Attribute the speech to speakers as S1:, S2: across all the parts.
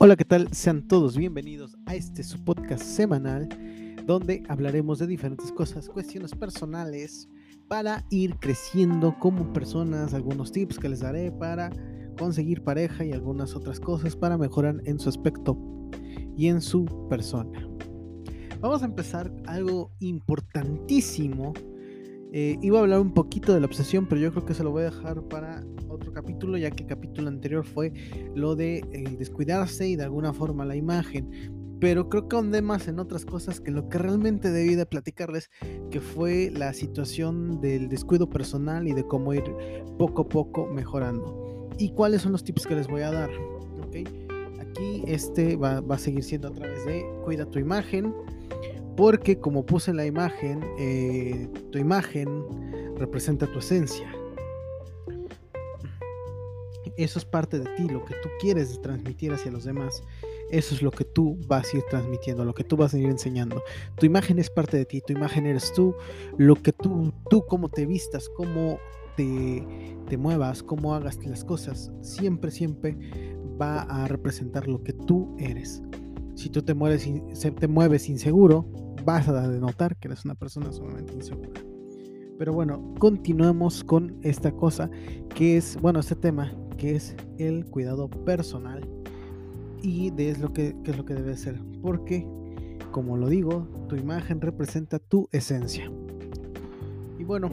S1: Hola, ¿qué tal? Sean todos bienvenidos a este su podcast semanal donde hablaremos de diferentes cosas, cuestiones personales para ir creciendo como personas, algunos tips que les daré para conseguir pareja y algunas otras cosas para mejorar en su aspecto y en su persona. Vamos a empezar algo importantísimo. Eh, iba a hablar un poquito de la obsesión, pero yo creo que se lo voy a dejar para otro capítulo, ya que el capítulo anterior fue lo de eh, descuidarse y de alguna forma la imagen. Pero creo que ahondé más en otras cosas que lo que realmente debí de platicarles, que fue la situación del descuido personal y de cómo ir poco a poco mejorando. ¿Y cuáles son los tips que les voy a dar? ¿Okay? Aquí este va, va a seguir siendo a través de cuida tu imagen, porque como puse la imagen, eh, tu imagen representa tu esencia. Eso es parte de ti, lo que tú quieres transmitir hacia los demás. Eso es lo que tú vas a ir transmitiendo, lo que tú vas a ir enseñando. Tu imagen es parte de ti, tu imagen eres tú, lo que tú, tú cómo te vistas, cómo te, te muevas, cómo hagas las cosas, siempre, siempre va a representar lo que tú eres. Si tú te mueves, te mueves inseguro, vas a denotar que eres una persona sumamente insegura. Pero bueno, continuemos con esta cosa que es, bueno, este tema que es el cuidado personal y de es lo que, es lo que debe ser. Porque, como lo digo, tu imagen representa tu esencia. Y bueno,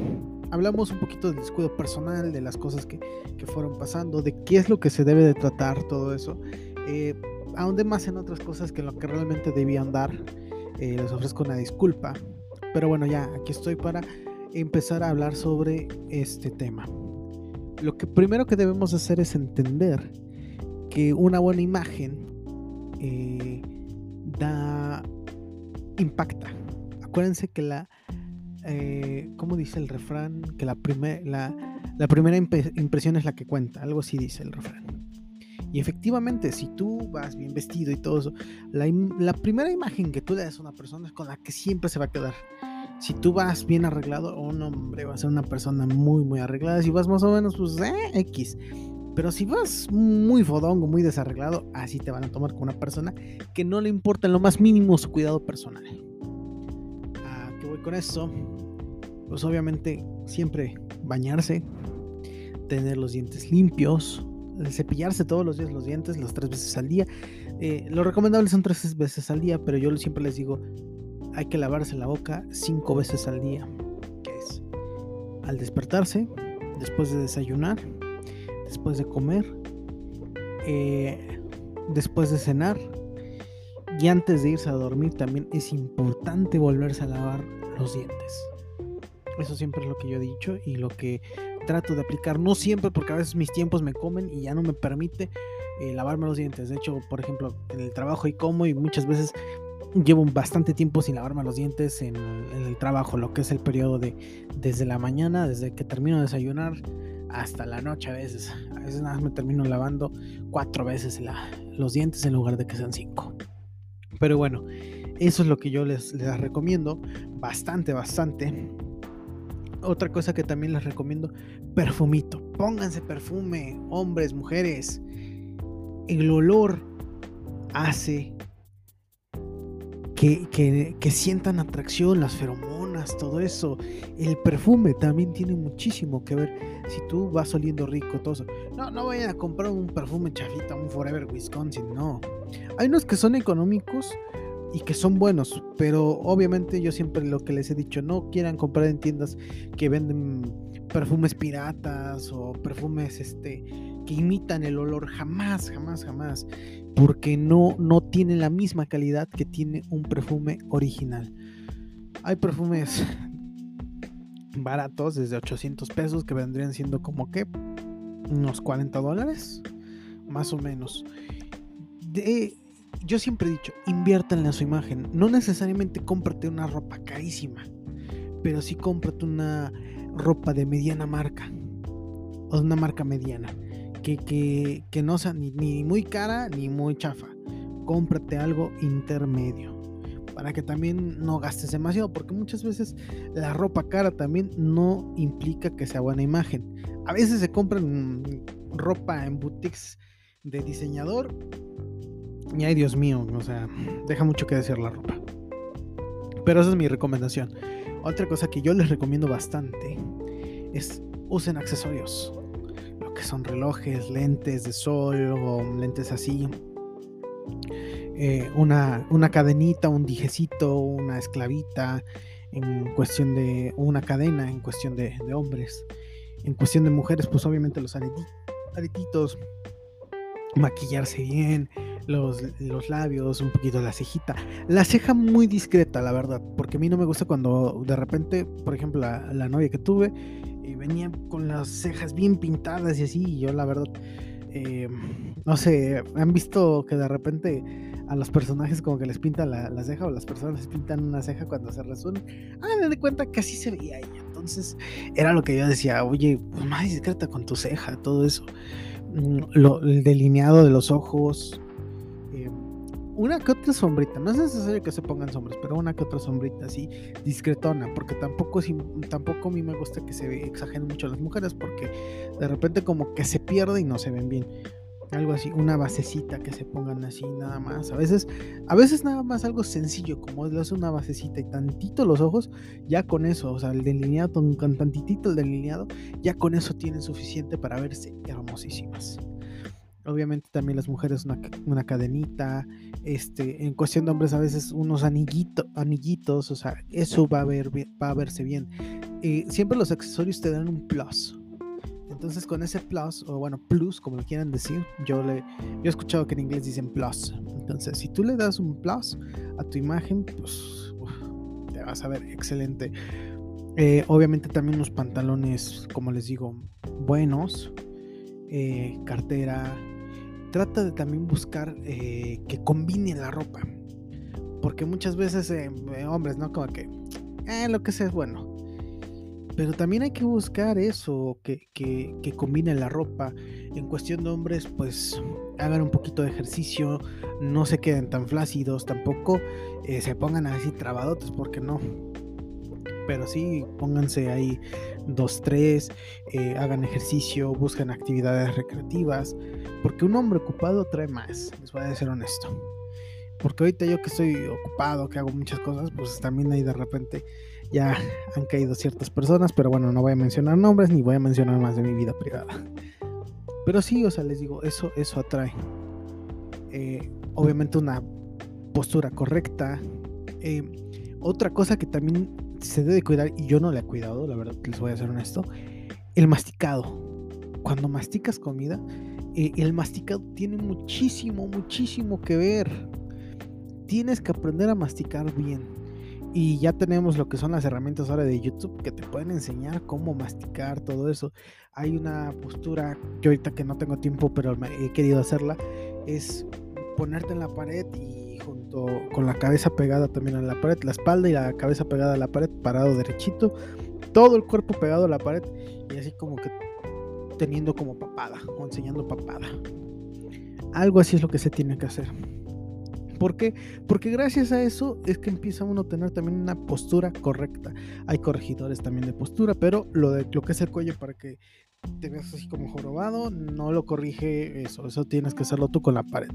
S1: hablamos un poquito del descuido personal, de las cosas que, que fueron pasando, de qué es lo que se debe de tratar, todo eso. Eh, ahonde más en otras cosas que lo que realmente debían dar. Eh, les ofrezco una disculpa. Pero bueno, ya aquí estoy para empezar a hablar sobre este tema. Lo que primero que debemos hacer es entender que una buena imagen eh, da impacta. Acuérdense que la, eh, ¿cómo dice el refrán? Que la, primera impresión es la que cuenta, algo así dice el refrán. Y efectivamente, si tú vas bien vestido y todo eso, la, primera imagen que tú le das a una persona es con la que siempre se va a quedar si tú vas bien arreglado, un hombre va a ser una persona muy, muy arreglada. Si vas más o menos, pues, eh, X. Pero si vas muy fodongo, muy desarreglado, así te van a tomar como una persona que no le importa en lo más mínimo su cuidado personal. ¿A qué voy con eso? Pues obviamente siempre bañarse, tener los dientes limpios, cepillarse todos los días los dientes, las tres veces al día. Eh, lo recomendable son tres veces al día, pero yo siempre les digo, hay que lavarse la boca cinco veces al día, es al despertarse, después de desayunar, después de comer, eh, después de cenar y antes de irse a dormir también es importante volverse a lavar los dientes. Eso siempre es lo que yo he dicho y lo que trato de aplicar. No siempre porque a veces mis tiempos me comen y ya no me permite eh, lavarme los dientes. De hecho, por ejemplo, en el trabajo y como y muchas veces llevo bastante tiempo sin lavarme los dientes en, el trabajo, lo que es el periodo de desde la mañana, desde que termino de desayunar hasta la noche a veces. A veces nada más me termino lavando cuatro veces los dientes en lugar de que sean cinco. Pero bueno, eso es lo que yo les, les recomiendo. Bastante, bastante. Otra cosa que también les recomiendo, perfumito. Pónganse perfume, hombres, mujeres. El olor hace que, sientan atracción, las feromonas, todo eso. El perfume también tiene muchísimo que ver. Si tú vas oliendo rico, todo eso. No, no vayan a comprar un perfume chafita, un Forever Wisconsin, no. Hay unos que son económicos y que son buenos, pero obviamente yo siempre lo que les he dicho, no quieran comprar en tiendas que venden perfumes piratas o perfumes este que imitan el olor, jamás, jamás, jamás porque no, no tiene la misma calidad que tiene un perfume original. Hay perfumes baratos, desde 800 pesos, que vendrían siendo como que unos 40 dólares, más o menos. Yo siempre he dicho, inviértanle en su imagen. No necesariamente cómprate una ropa carísima, pero sí cómprate una ropa de mediana marca o de una marca mediana que, no sea ni, muy cara ni muy chafa. Cómprate algo intermedio para que también no gastes demasiado, porque muchas veces la ropa cara también no implica que sea buena imagen. A veces se compran ropa en boutiques de diseñador Y ay, Dios mío, o sea, deja mucho que decir la ropa. Pero esa es mi recomendación. Otra cosa que yo les recomiendo bastante es usen accesorios. Lo que son relojes, lentes de sol o lentes así. Eh, una, una, cadenita, un dijecito, una esclavita, en cuestión de una cadena, en cuestión de, de hombres. En cuestión de mujeres, pues obviamente los aretitos, maquillarse bien, los, los, labios, un poquito la cejita. La ceja muy discreta, la verdad, porque a mí no me gusta cuando de repente, por ejemplo, la, la novia que tuve, eh, venía con las cejas bien pintadas y así, y yo la verdad, eh, no sé, han visto que de repente a los personajes como que les pintan la, la, ceja o las personas pintan una ceja cuando se resuelven. Ah, di cuenta que así se veía ella. Entonces era lo que yo decía, oye, pues más discreta con tu ceja, todo eso. Mm, el delineado de los ojos, una que otra sombrita, no es necesario que se pongan sombras, pero una que otra sombrita así discretona, porque tampoco, tampoco a mí me gusta que se exageren mucho las mujeres, porque de repente como que se pierde y no se ven bien. Algo así, una basecita que se pongan así nada más. A veces, a veces nada más algo sencillo, como es una basecita y tantito los ojos, ya con eso, o sea, el delineado, con tantitito el delineado, ya con eso tienen suficiente para verse hermosísimas. Obviamente también las mujeres una, una, cadenita, este, en cuestión de hombres a veces unos anillitos, anillitos, o sea, eso va a, ver, va a verse bien. Eh, siempre los accesorios te dan un plus. Entonces con ese plus, o bueno, plus, como lo quieran decir, yo, le, he escuchado que en inglés dicen plus. Entonces, si tú le das un plus a tu imagen, pues te vas a ver excelente. Eh, obviamente también unos pantalones, como les digo, buenos, eh, cartera, trata de también buscar eh, que combine la ropa. Porque muchas veces, eh, eh, hombres, ¿no? Como que, eh, lo que sea es bueno. Pero también hay que buscar eso, que, que, la ropa. En cuestión de hombres, pues hagan un poquito de ejercicio, no se queden tan flácidos, tampoco se pongan así trabadotes, porque no. Pero sí, pónganse ahí dos, tres, hagan ejercicio, busquen actividades recreativas. Porque un hombre ocupado trae más, les voy a ser honesto. Porque ahorita yo que estoy ocupado, que hago muchas cosas, pues también ahí de repente ya han caído ciertas personas, pero bueno, no voy a mencionar nombres ni voy a mencionar más de mi vida privada. Pero sí, o sea, les digo, eso, eso atrae. Eh, obviamente una postura correcta. Eh, otra cosa que también se debe cuidar, y yo no le he cuidado, la verdad, les voy a ser honesto, el masticado. Cuando masticas comida, eh, el masticado tiene muchísimo, muchísimo que ver. Tienes que aprender a masticar bien. Y ya tenemos lo que son las herramientas ahora de YouTube que te pueden enseñar cómo masticar todo eso. Hay una postura que ahorita que no tengo tiempo, pero he querido hacerla, es ponerte en la pared y con la cabeza pegada también a la pared, la espalda y la cabeza pegada a la pared, parado derechito, todo el cuerpo pegado a la pared y así como que teniendo como papada o enseñando papada. Algo así es lo que se tiene que hacer. ¿Por qué? Porque gracias a eso es que empieza uno a tener también una postura correcta. Hay corregidores también de postura, pero lo, de, lo que es el cuello para que te veas así como jorobado, no lo corrige eso. Eso tienes que hacerlo tú con la pared.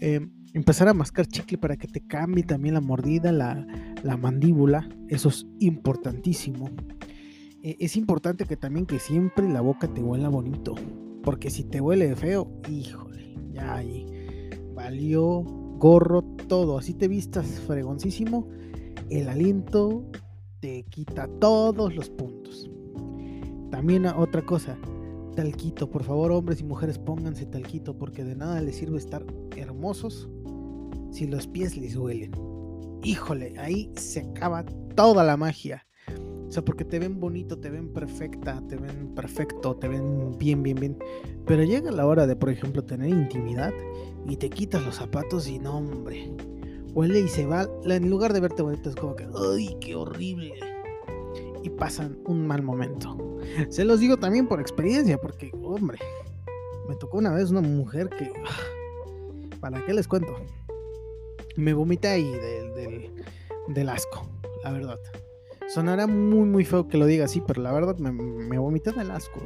S1: Em, empezar a mascar chicle para que te cambie también la mordida, la, la mandíbula. Eso es importantísimo. E, es importante que también que siempre la boca te huela bonito. Porque si te huele feo, híjole, ya ahí valió gorro todo. Así te vistas fregoncísimo, el aliento te quita todos los puntos. También otra cosa, talquito. Por favor, hombres y mujeres, pónganse talquito porque de nada les sirve estar hermosos si los pies les huelen. Híjole, ahí se acaba toda la magia. O sea, porque te ven bonito, te ven perfecta, te ven perfecto, te ven bien, bien, bien. Pero llega la hora de, por ejemplo, tener intimidad y te quitas los zapatos y no, hombre. Huele y se va. En lugar de verte bonito, es como que, ¡ay, qué horrible! Y pasan un mal momento. Se los digo también por experiencia, porque, hombre, me tocó una vez una mujer que. ¿Para qué les cuento? Me vomité ahí del, del, del asco, la verdad. Sonará muy, muy feo que lo diga así, pero la verdad me, me vomité del asco.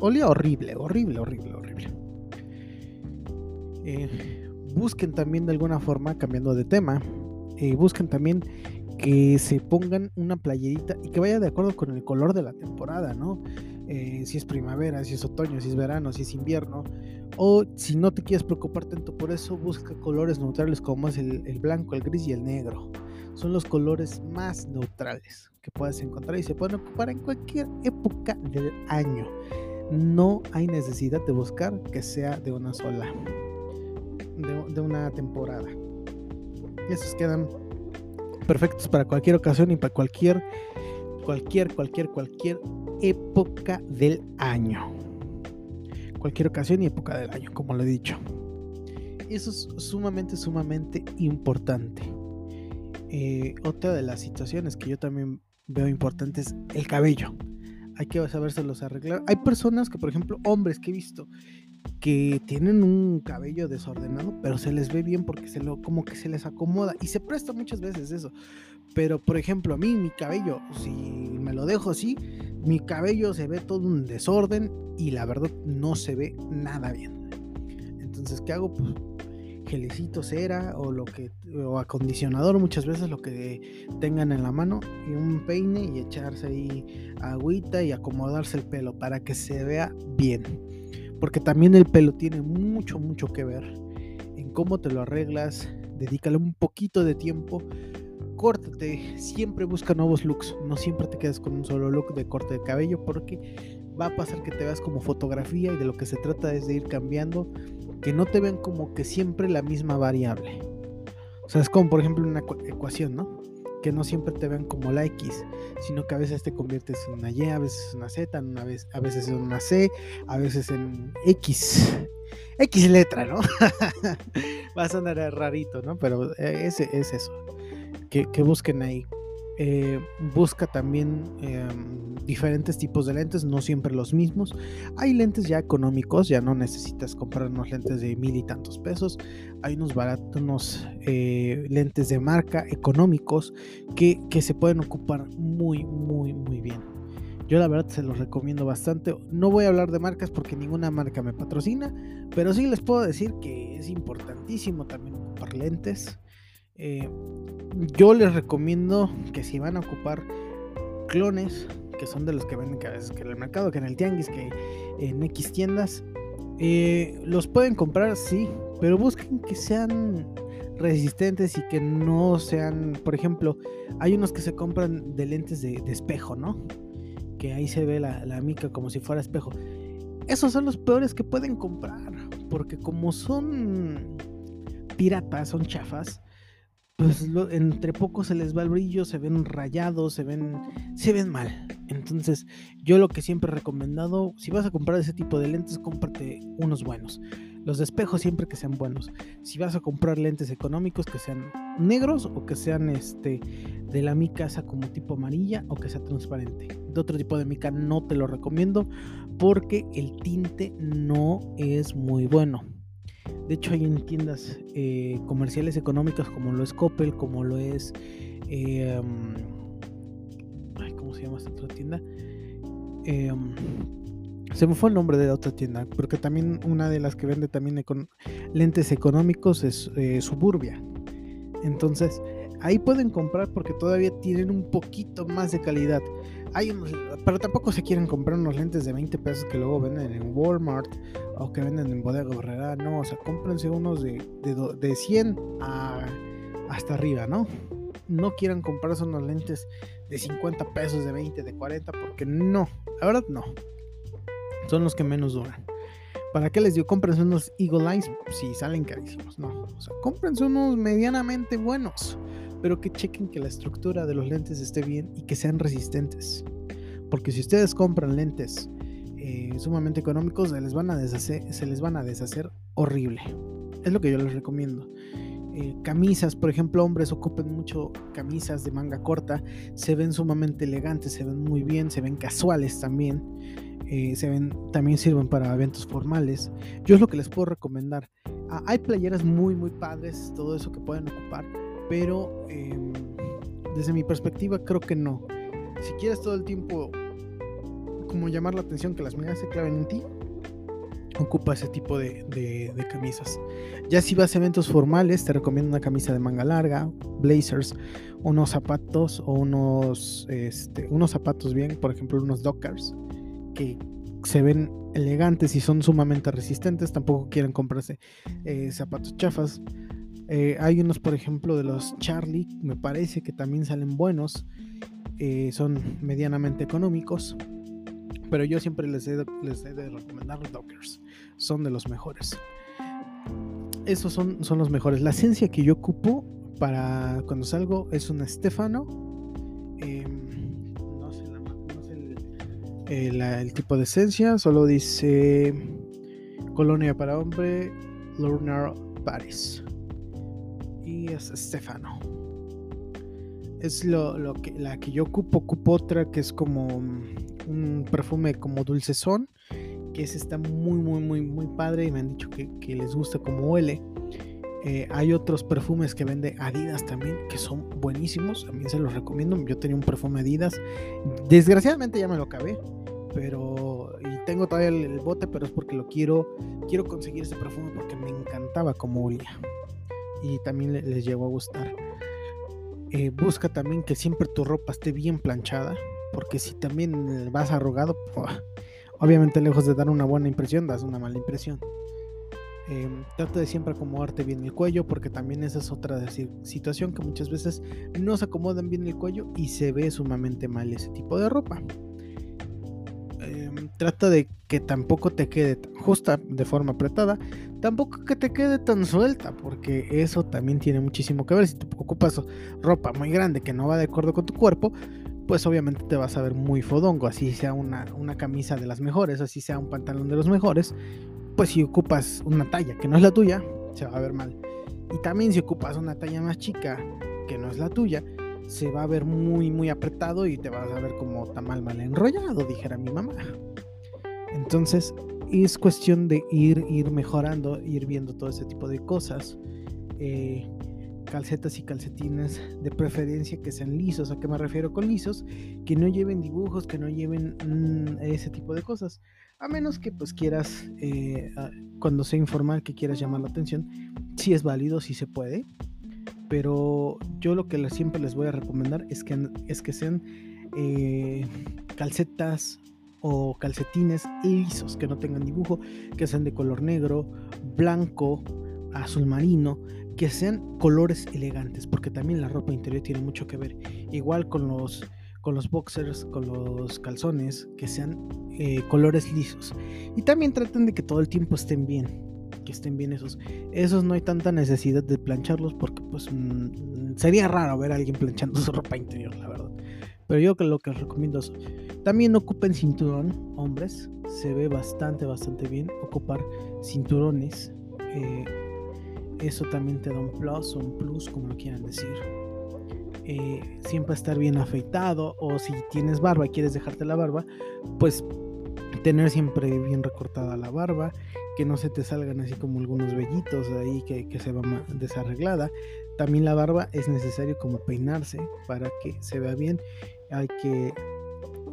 S1: olía horrible, horrible, horrible, horrible. Eh, busquen también de alguna forma, cambiando de tema, eh, busquen también que se pongan una playerita y que vaya de acuerdo con el color de la temporada, ¿no? Eh, si es primavera, si es otoño, si es verano, si es invierno. O si no te quieres preocupar tanto por eso, busca colores neutrales como es el, blanco, el gris y el negro. Son los colores más neutrales que puedes encontrar y se pueden ocupar en cualquier época del año. No hay necesidad de buscar que sea de una sola, de, de una temporada. Y esos quedan perfectos para cualquier ocasión y para cualquier, cualquier, cualquier, cualquier época del año. Cualquier ocasión y época del año, como lo he dicho. Eso es sumamente, sumamente importante. Eh, otra de las situaciones que yo también veo importantes, el cabello. Hay que sabérselos arreglar. Hay personas que, por ejemplo, hombres que he visto que tienen un cabello desordenado, pero se les ve bien porque se lo, como que se les acomoda y se presta muchas veces eso. Pero por ejemplo, a mí mi cabello, si me lo dejo así, mi cabello se ve todo un desorden y la verdad no se ve nada bien. Entonces, ¿qué hago? Pues gelecito, cera o lo que o acondicionador muchas veces lo que tengan en la mano y un peine y echarse ahí agüita y acomodarse el pelo para que se vea bien porque también el pelo tiene mucho, mucho que ver en cómo te lo arreglas, dedícale un poquito de tiempo, córtate, siempre busca nuevos looks, no siempre te quedes con un solo look de corte de cabello porque va a pasar que te veas como fotografía y de lo que se trata es de ir cambiando, que no te vean como que siempre la misma variable. O sea, es como por ejemplo una ecuación, ¿no? Que no siempre te vean como la X, sino que a veces te conviertes en una Y, a veces en una Z, una vez, a veces en una C, a veces en X. X letra, ¿no? Va a sonar rarito, ¿no? Pero eh, ese es eso. Que, que busquen ahí. Eh, busca también em, diferentes tipos de lentes, no siempre los mismos. Hay lentes ya económicos, ya no necesitas comprar unos lentes de mil y tantos pesos. Hay unos baratos, unos eh, lentes de marca económicos que, que se pueden ocupar muy, muy, muy bien. Yo la verdad se los recomiendo bastante. No voy a hablar de marcas porque ninguna marca me patrocina, pero sí les puedo decir que es importantísimo también ocupar lentes. Eh, yo les recomiendo que si van a ocupar clones, que son de los que venden que a veces que en el mercado, que en el tianguis, que en X tiendas, eh, los pueden comprar, sí, pero busquen que sean resistentes y que no sean, por ejemplo, hay unos que se compran de lentes de, espejo, ¿no? Que ahí se ve la mica como si fuera espejo. Esos son los peores que pueden comprar, porque como son piratas, son chafas, pues entre poco se les va el brillo, se ven rayados, se ven, se ven mal. Entonces, yo lo que siempre he recomendado, si vas a comprar ese tipo de lentes, cómprate unos buenos. Los de espejo siempre que sean buenos. Si vas a comprar lentes económicos, que sean negros o que sean este de la mica como tipo amarilla o que sea transparente. De otro tipo de mica no te lo recomiendo porque el tinte no es muy bueno. De hecho, hay en tiendas eh, comerciales económicas como lo es Coppel, como lo es. Em, ¿Cómo se llama esta otra tienda? Em, se me fue el nombre de la otra tienda, porque también una de las que vende también lentes económicos es eh, Suburbia. Entonces, ahí pueden comprar porque todavía tienen un poquito más de calidad. Hay pero tampoco se quieren comprar unos lentes de 20 pesos que luego venden en Walmart o que venden en Bodega Borrera. No, o sea, cómprense unos de, de, 100 hasta arriba, ¿no? No quieran comprarse unos lentes de 50 pesos, de 20, de 40, porque no, la verdad no. Son los que menos duran. ¿Para qué les digo? Cómprense unos Eagle Eyes si salen carísimos. No, o sea, cómprense unos medianamente buenos pero que chequen que la estructura de los lentes esté bien y que sean resistentes. Porque si ustedes compran lentes eh, sumamente económicos, se les, van a deshacer, se les van a deshacer horrible. Es lo que yo les recomiendo. Eh, camisas, por ejemplo, hombres ocupen mucho camisas de manga corta, se ven sumamente elegantes, se ven muy bien, se ven casuales también, eh, se ven, también sirven para eventos formales. Yo es lo que les puedo recomendar. Ah, hay playeras muy, muy padres, todo eso que pueden ocupar, pero em, desde mi perspectiva creo que no. Si quieres todo el tiempo como llamar la atención que las miradas se claven en ti, ocupa ese tipo de, camisas. Ya si vas a eventos formales, te recomiendo una camisa de manga larga, blazers, unos zapatos o unos, este, unos zapatos bien, por ejemplo, unos Dockers, que se ven elegantes y son sumamente resistentes. Tampoco quieren comprarse eh, zapatos chafas. Eh, hay unos, por ejemplo, de los Charlie, me parece que también salen buenos. Eh, son medianamente económicos pero yo siempre les he, les de recomendar los Dockers. Son de los mejores. Esos son, son los mejores. La esencia que yo ocupo para cuando salgo es un Stefano. Em, no sé, el, el, tipo de esencia, solo dice Colonia para hombre, Lornar Paris. Y es Stefano. Es lo, lo que, la que yo ocupo. Ocupo otra que es como un perfume como dulcezón, que ese está muy, muy, muy, muy padre y me han dicho que, les gusta como huele. Eh, hay otros perfumes que vende Adidas también, que son buenísimos, también se los recomiendo. Yo tenía un perfume Adidas, desgraciadamente ya me lo acabé, pero y tengo todavía el, bote, pero es porque lo quiero, quiero conseguir ese perfume porque me encantaba como olía y también les llegó a gustar. Eh, busca también que siempre tu ropa esté bien planchada, porque si también vas arrugado, obviamente lejos de dar una buena impresión, das una mala impresión. Em, trata de siempre acomodarte bien el cuello, porque también esa es otra situación que muchas veces no se acomodan bien el cuello y se ve sumamente mal ese tipo de ropa. Em, trata de que tampoco te quede justa de forma apretada, tampoco que te quede tan suelta, porque eso también tiene muchísimo que ver. Si te ocupas ropa muy grande que no va de acuerdo con tu cuerpo, pues obviamente te vas a ver muy fodongo, así sea una, una camisa de las mejores, así sea un pantalón de los mejores, pues si ocupas una talla que no es la tuya, se va a ver mal. Y también si ocupas una talla más chica que no es la tuya, se va a ver muy muy apretado y te vas a ver como tamal mal enrollado, dijera mi mamá. Entonces, es cuestión de ir, ir mejorando, ir viendo todo ese tipo de cosas. Eh, calcetas y calcetines de preferencia que sean lisos. ¿A qué me refiero con lisos? Que no lleven dibujos, que no lleven mm, ese tipo de cosas. A menos que pues quieras, eh, cuando sea informal, que quieras llamar la atención, si es válido, si se puede. Pero yo lo que siempre les voy a recomendar es que, es que sean eh, calcetas o calcetines lisos, que no tengan dibujo, que sean de color negro, blanco, azul marino, que sean colores elegantes, porque también la ropa interior tiene mucho que ver. Igual con los, con los boxers, con los calzones, que sean eh, colores lisos. Y también traten de que todo el tiempo estén bien, que estén bien esos. Esos no hay tanta necesidad de plancharlos porque pues mm, sería raro ver a alguien planchando su ropa interior, la verdad. Pero yo lo que les recomiendo es también ocupen cinturón, hombres. Se ve bastante, bastante bien ocupar cinturones. Eh, eso también te da un plus un plus, como lo quieran decir. Eh, siempre estar bien afeitado o si tienes barba y quieres dejarte la barba, pues tener siempre bien recortada la barba, que no se te salgan así como algunos vellitos ahí que, que se va desarreglada. También la barba es necesario como peinarse para que se vea bien. Hay que...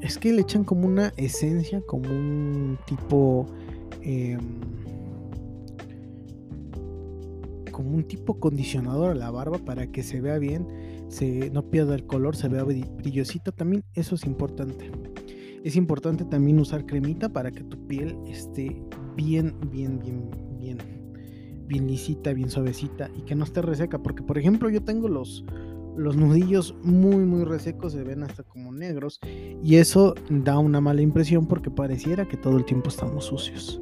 S1: Es que le echan como una esencia, como un tipo... Em, como un tipo condicionador a la barba para que se vea bien, se, no pierda el color, se vea brillosita. También eso es importante. Es importante también usar cremita para que tu piel esté bien, bien, bien, bien, bien lisita, bien suavecita y que no esté reseca. Porque, por ejemplo, yo tengo los, los nudillos muy, muy resecos, se ven hasta como negros y eso da una mala impresión porque pareciera que todo el tiempo estamos sucios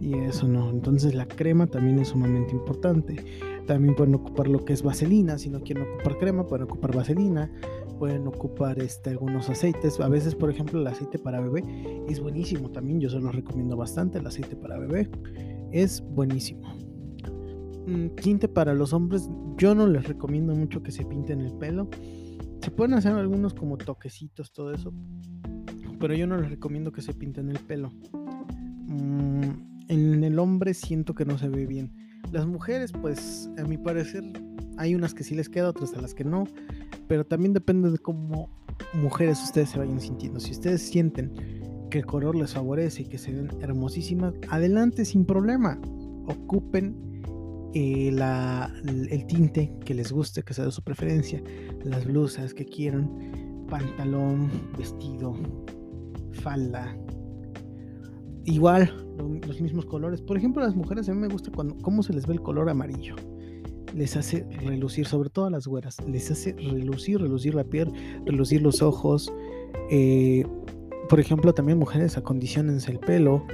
S1: y eso no. Entonces la crema también es sumamente importante. También pueden ocupar lo que es vaselina, si no quieren ocupar crema, pueden ocupar vaselina, pueden ocupar este, algunos aceites. A veces, por ejemplo, el aceite para bebé es buenísimo también, yo se lo recomiendo bastante, el aceite para bebé es buenísimo. Tinte para los hombres, yo no les recomiendo mucho que se pinten el pelo. Se pueden hacer algunos como toquecitos, todo eso, pero yo no les recomiendo que se pinten el pelo. Mm, en el hombre siento que no se ve bien. Las mujeres, pues, a mi parecer, hay unas que sí les queda, otras a las que no. Pero también depende de cómo mujeres ustedes se vayan sintiendo. Si ustedes sienten que el color les favorece y que se ven hermosísimas, adelante sin problema. Ocupen eh, el tinte que les guste, que sea de su preferencia, las blusas que quieran, pantalón, vestido, falda. Igual, los mismos colores. Por ejemplo, a las mujeres a mí me gusta cuando, cómo se les ve el color amarillo. Les hace relucir, sobre todo a las güeras, les hace relucir, relucir la piel, relucir los ojos. Eh, por ejemplo, también mujeres acondicionense el pelo,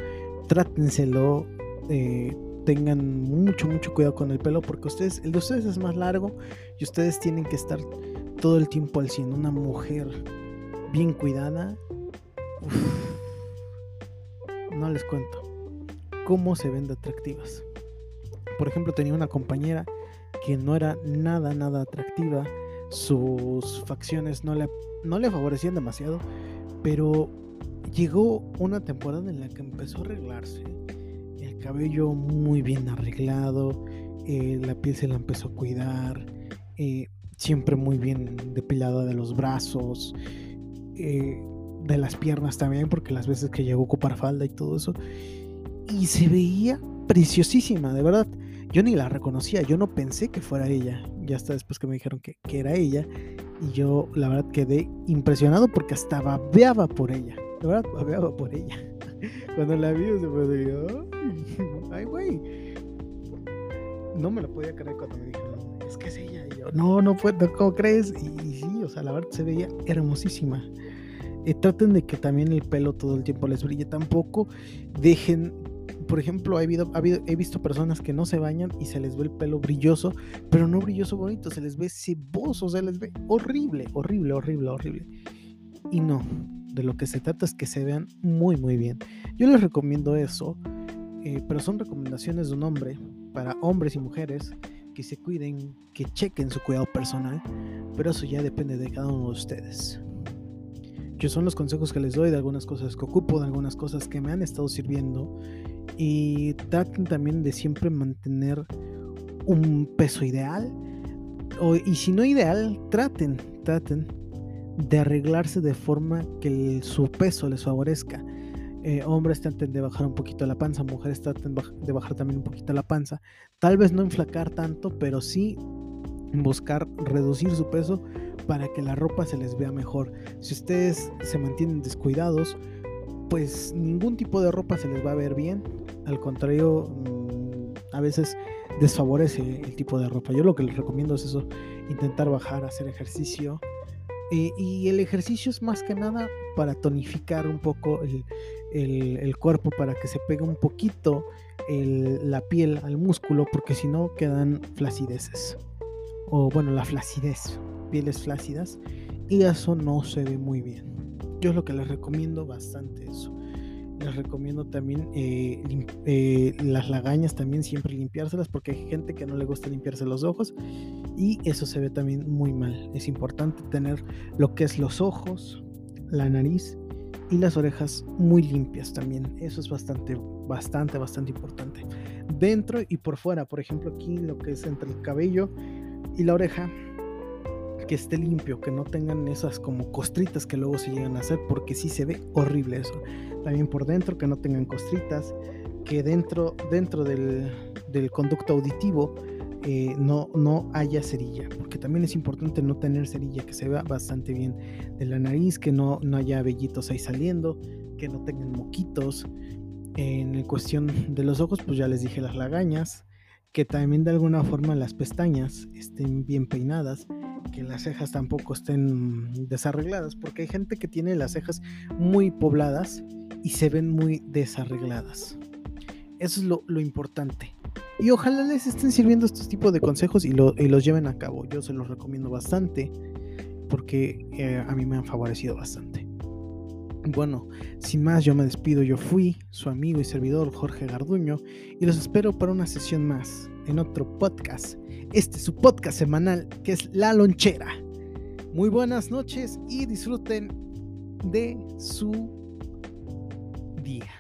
S1: trátenselo, eh, tengan mucho, mucho cuidado con el pelo porque ustedes, el de ustedes es más largo y ustedes tienen que estar todo el tiempo al 100. Una mujer bien cuidada, no les cuento cómo se ven de atractivas. Por ejemplo, tenía una compañera que no era nada, nada atractiva. Sus facciones no le, no le favorecían demasiado. Pero llegó una temporada en la que empezó a arreglarse. El cabello muy bien arreglado. Eh, la piel se la empezó a cuidar. Eh, siempre muy bien depilada de los brazos. Eh, de las piernas también, porque las veces que llegó a ocupar falda y todo eso y se veía preciosísima, de verdad. Yo ni la reconocía, yo no pensé que fuera ella. Ya hasta después que me dijeron que, era ella. Y yo, la verdad, quedé impresionado porque hasta babeaba por ella. De verdad, babeaba por ella. Cuando la vi, se fue ay, güey. No me lo podía creer cuando me dijeron, es que es ella. Y yo, no, no puedo, ¿cómo crees? Y, sí, o sea, la verdad se veía hermosísima. Eh, traten de que también el pelo todo el tiempo les brille. Tampoco dejen por ejemplo, he, he visto personas que no se bañan y se les ve el pelo brilloso, pero no brilloso bonito, se les ve ceboso, se les ve horrible, horrible, horrible, horrible. Y no, de lo que se trata es que se vean muy, muy bien. Yo les recomiendo eso, eh, pero son recomendaciones de un hombre para hombres y mujeres que se cuiden, que chequen su cuidado personal, pero eso ya depende de cada uno de ustedes. Yo son los consejos que les doy de algunas cosas que ocupo, de algunas cosas que me han estado sirviendo y traten también de siempre mantener un peso ideal. y si no ideal, traten, traten de arreglarse de forma que su peso les favorezca. Eh, hombres traten de bajar un poquito la panza, mujeres traten de bajar también un poquito la panza. Tal vez no enflacar tanto, pero sí buscar reducir su peso para que la ropa se les vea mejor. Si ustedes se mantienen descuidados, pues ningún tipo de ropa se les va a ver bien. Al contrario, mm, a veces desfavorece el tipo de ropa. Yo lo que les recomiendo es eso, intentar bajar, hacer ejercicio. y el ejercicio es más que nada para tonificar un poco el, cuerpo, para que se pegue un poquito la piel al músculo, porque si no quedan flacideces. O bueno, la flacidez, pieles flácidas. Y eso no se ve muy bien. Yo es lo que les recomiendo bastante eso. Les recomiendo también eh, eh, las lagañas también siempre limpiárselas porque hay gente que no le gusta limpiarse los ojos y eso se ve también muy mal. Es importante tener lo que es los ojos, la nariz y las orejas muy limpias también. Eso es bastante, bastante, bastante importante. Dentro y por fuera, por ejemplo, aquí lo que es entre el cabello y la oreja, que esté limpio, que no tengan esas como costritas que luego se llegan a hacer, porque sí se ve horrible eso. También por dentro, que no tengan costritas, que dentro, dentro del, conducto auditivo eh, no, no haya cerilla, porque también es importante no tener cerilla, que se vea bastante bien de la nariz, que no, no haya vellitos ahí saliendo, que no tengan moquitos. En cuestión de los ojos, pues ya les dije las lagañas, que también de alguna forma las pestañas estén bien peinadas, que las cejas tampoco estén desarregladas, porque hay gente que tiene las cejas muy pobladas y se ven muy desarregladas. Eso es lo, importante. Y ojalá les estén sirviendo estos tipos de consejos y, los lleven a cabo. Yo se los recomiendo bastante porque eh, a mí me han favorecido bastante. Bueno, sin más, yo me despido. Yo fui su amigo y servidor Jorge Garduño y los espero para una sesión más en otro podcast. Este es su podcast semanal que es La Lonchera. Muy buenas noches y disfruten de su día.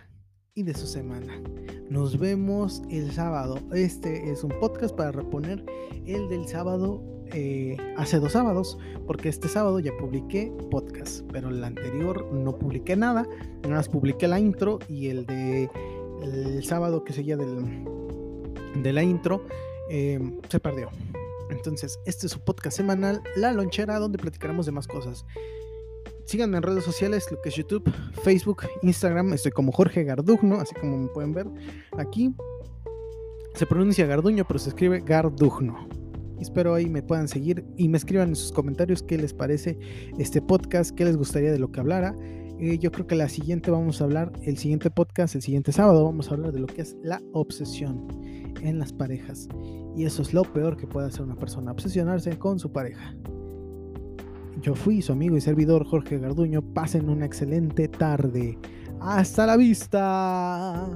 S1: y de su semana. Nos vemos el sábado. Este es un podcast para reponer el del sábado eh, hace dos sábados, porque este sábado ya publiqué podcast, pero el anterior no publiqué nada, nada más publiqué la intro y el de el sábado que seguía del, de la intro eh, se perdió. Entonces, este es su podcast semanal, La Lonchera, donde platicaremos de más cosas. Síganme en redes sociales, lo que es YouTube, Facebook, Instagram. Estoy como Jorge Gardugno, así como me pueden ver aquí. Se pronuncia Garduño, pero se escribe Gardugno. Espero ahí me puedan seguir y me escriban en sus comentarios qué les parece este podcast, qué les gustaría de lo que hablara. Eh, yo creo que la siguiente vamos a hablar, el siguiente podcast, el siguiente sábado, vamos a hablar de lo que es la obsesión en las parejas. Y eso es lo peor que puede hacer una persona, obsesionarse con su pareja. Yo fui su amigo y servidor Jorge Garduño. Pasen una excelente tarde. Hasta la vista.